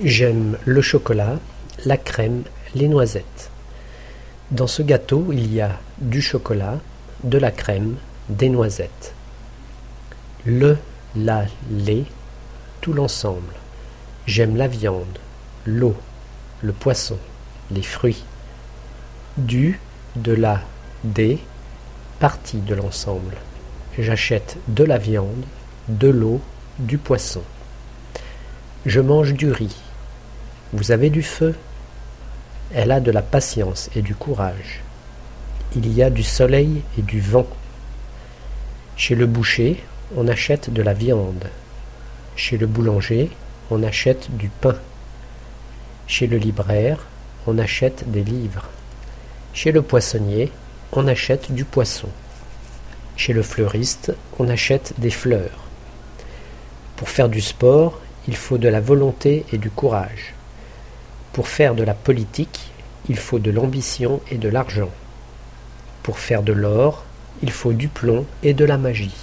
J'aime le chocolat, la crème, les noisettes. Dans ce gâteau, il y a du chocolat, de la crème, des noisettes. Le, la, les, tout l'ensemble. J'aime la viande, l'eau, le poisson, les fruits. Du, de la, des, partie de l'ensemble. J'achète de la viande, de l'eau, du poisson. Je mange du riz. Vous avez du feu? Elle a de la patience et du courage. Il y a du soleil et du vent. Chez le boucher, on achète de la viande. Chez le boulanger, on achète du pain. Chez le libraire, on achète des livres. Chez le poissonnier, on achète du poisson. Chez le fleuriste, on achète des fleurs. Pour faire du sport, il faut de la volonté et du courage. Pour faire de la politique, il faut de l'ambition et de l'argent. Pour faire de l'or, il faut du plomb et de la magie.